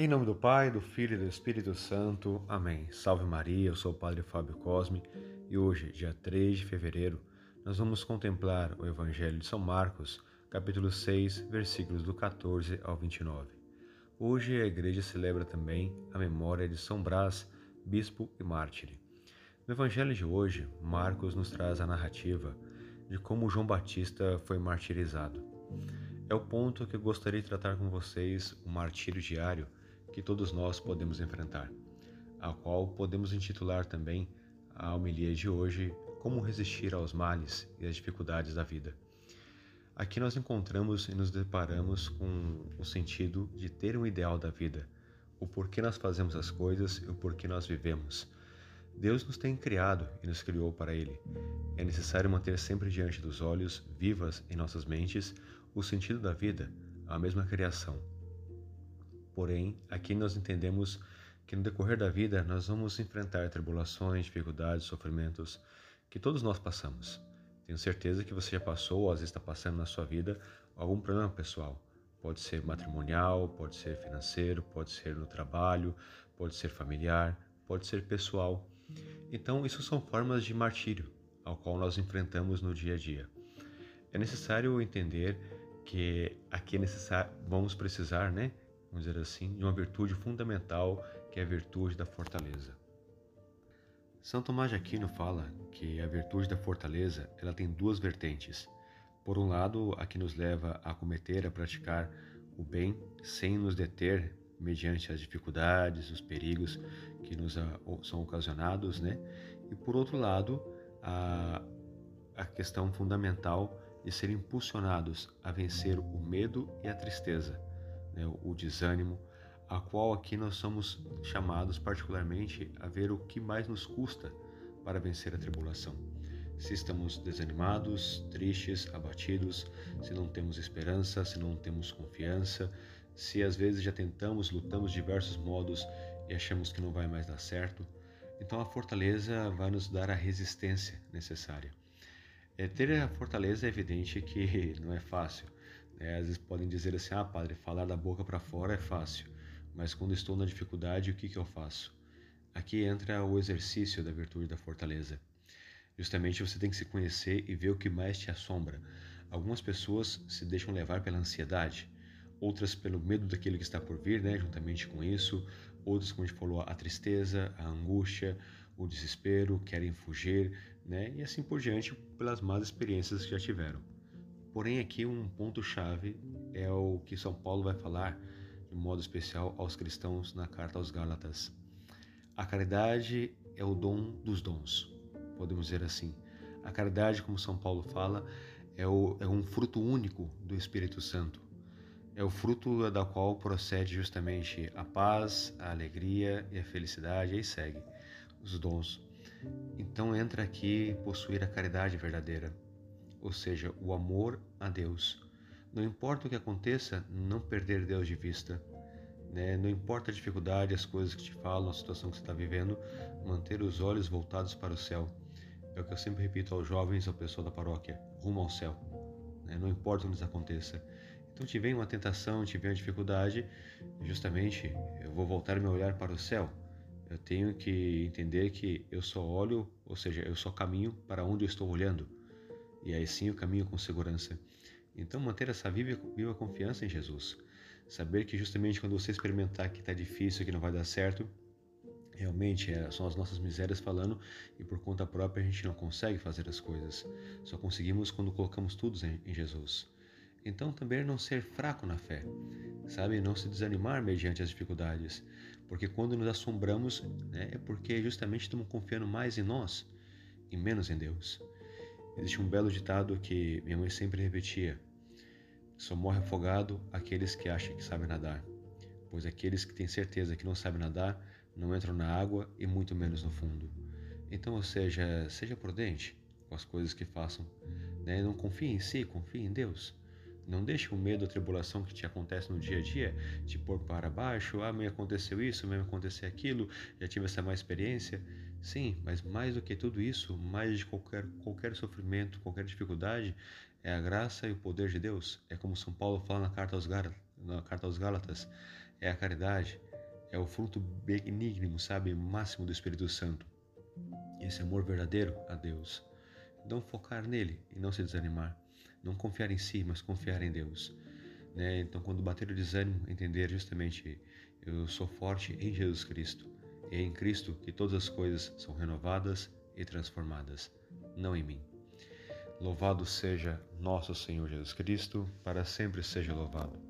Em nome do Pai, do Filho e do Espírito Santo. Amém. Salve Maria, eu sou o Padre Fábio Cosme e hoje, dia 3 de fevereiro, nós vamos contemplar o Evangelho de São Marcos, capítulo 6, versículos do 14 ao 29. Hoje a igreja celebra também a memória de São Brás, bispo e mártire. No Evangelho de hoje, Marcos nos traz a narrativa de como João Batista foi martirizado. É o ponto que eu gostaria de tratar com vocês, o martírio diário que todos nós podemos enfrentar, a qual podemos intitular também a homilia de hoje Como resistir aos males e às dificuldades da vida. Aqui nós encontramos e nos deparamos com o sentido de ter um ideal da vida, o porquê nós fazemos as coisas e o porquê nós vivemos. Deus nos tem criado e nos criou para Ele. É necessário manter sempre diante dos olhos, vivas em nossas mentes, o sentido da vida, a mesma criação, Porém, aqui nós entendemos que no decorrer da vida nós vamos enfrentar tribulações, dificuldades, sofrimentos que todos nós passamos. Tenho certeza que você já passou ou às vezes está passando na sua vida algum problema pessoal. Pode ser matrimonial, pode ser financeiro, pode ser no trabalho, pode ser familiar, pode ser pessoal. Então, isso são formas de martírio ao qual nós enfrentamos no dia a dia. É necessário entender que aqui é necessário, vamos precisar, né, vamos dizer assim, de uma virtude fundamental que é a virtude da fortaleza. São Tomás de Aquino fala que a virtude da fortaleza ela tem duas vertentes. Por um lado, a que nos leva a cometer, a praticar o bem sem nos deter mediante as dificuldades, os perigos que nos são ocasionados, né? E por outro lado, a, a questão fundamental de ser impulsionados a vencer o medo e a tristeza, né, o desânimo, a qual aqui nós somos chamados particularmente a ver o que mais nos custa para vencer a tribulação. Se estamos desanimados, tristes, abatidos, se não temos esperança, se não temos confiança, se às vezes já tentamos, lutamos de diversos modos e achamos que não vai mais dar certo, então a fortaleza vai nos dar a resistência necessária. É, ter a fortaleza é evidente que não é fácil, é, às vezes podem dizer assim: ah, padre, falar da boca para fora é fácil, mas quando estou na dificuldade, o que, que eu faço? Aqui entra o exercício da virtude da fortaleza. Justamente você tem que se conhecer e ver o que mais te assombra. Algumas pessoas se deixam levar pela ansiedade, outras pelo medo daquilo que está por vir, né, juntamente com isso, outras, como a gente falou, a tristeza, a angústia, o desespero, querem fugir, né, e assim por diante, pelas más experiências que já tiveram. Porém, aqui um ponto-chave é o que São Paulo vai falar de modo especial aos cristãos na carta aos Gálatas. A caridade é o dom dos dons, podemos dizer assim. A caridade, como São Paulo fala, é, o, é um fruto único do Espírito Santo. É o fruto da qual procede justamente a paz, a alegria e a felicidade, e aí segue os dons. Então entra aqui possuir a caridade verdadeira ou seja, o amor a Deus. Não importa o que aconteça, não perder Deus de vista. Né? Não importa a dificuldade, as coisas que te falam, a situação que você está vivendo, manter os olhos voltados para o céu. É o que eu sempre repito aos jovens, ao pessoal da paróquia: rumo ao céu. Né? Não importa o que nos aconteça. Então, te vem uma tentação, te vem uma dificuldade, justamente eu vou voltar meu olhar para o céu. Eu tenho que entender que eu só olho, ou seja, eu só caminho para onde eu estou olhando e aí sim o caminho com segurança. Então, manter essa viva, viva confiança em Jesus. Saber que justamente quando você experimentar que está difícil, que não vai dar certo, realmente é, são as nossas misérias falando e por conta própria a gente não consegue fazer as coisas. Só conseguimos quando colocamos tudo em, Jesus. Então, também não ser fraco na fé, sabe? Não se desanimar mediante as dificuldades, porque quando nos assombramos, né, é porque justamente estamos confiando mais em nós e menos em Deus. Existe um belo ditado que minha mãe sempre repetia: só morre afogado aqueles que acham que sabem nadar, pois aqueles que têm certeza que não sabem nadar não entram na água e muito menos no fundo. Então, ou seja, seja prudente com as coisas que façam. Né? Não confie em si, confie em Deus. Não deixe o medo, a tribulação que te acontece no dia a dia te pôr para baixo. Ah, me aconteceu isso, me aconteceu aquilo, já tive essa má experiência. Sim, mas mais do que tudo isso, mais de qualquer, qualquer sofrimento, qualquer dificuldade, é a graça e o poder de Deus. É como São Paulo fala na carta aos, na carta aos Gálatas. É a caridade, é o fruto benigno, sabe, máximo do Espírito Santo. Esse amor verdadeiro a Deus. Então focar nele e não se desanimar. Não confiar em si, mas confiar em Deus. Né? Então quando bater o desânimo, entender justamente eu sou forte em Jesus Cristo. É em Cristo que todas as coisas são renovadas e transformadas, não em mim. Louvado seja nosso Senhor Jesus Cristo, para sempre seja louvado.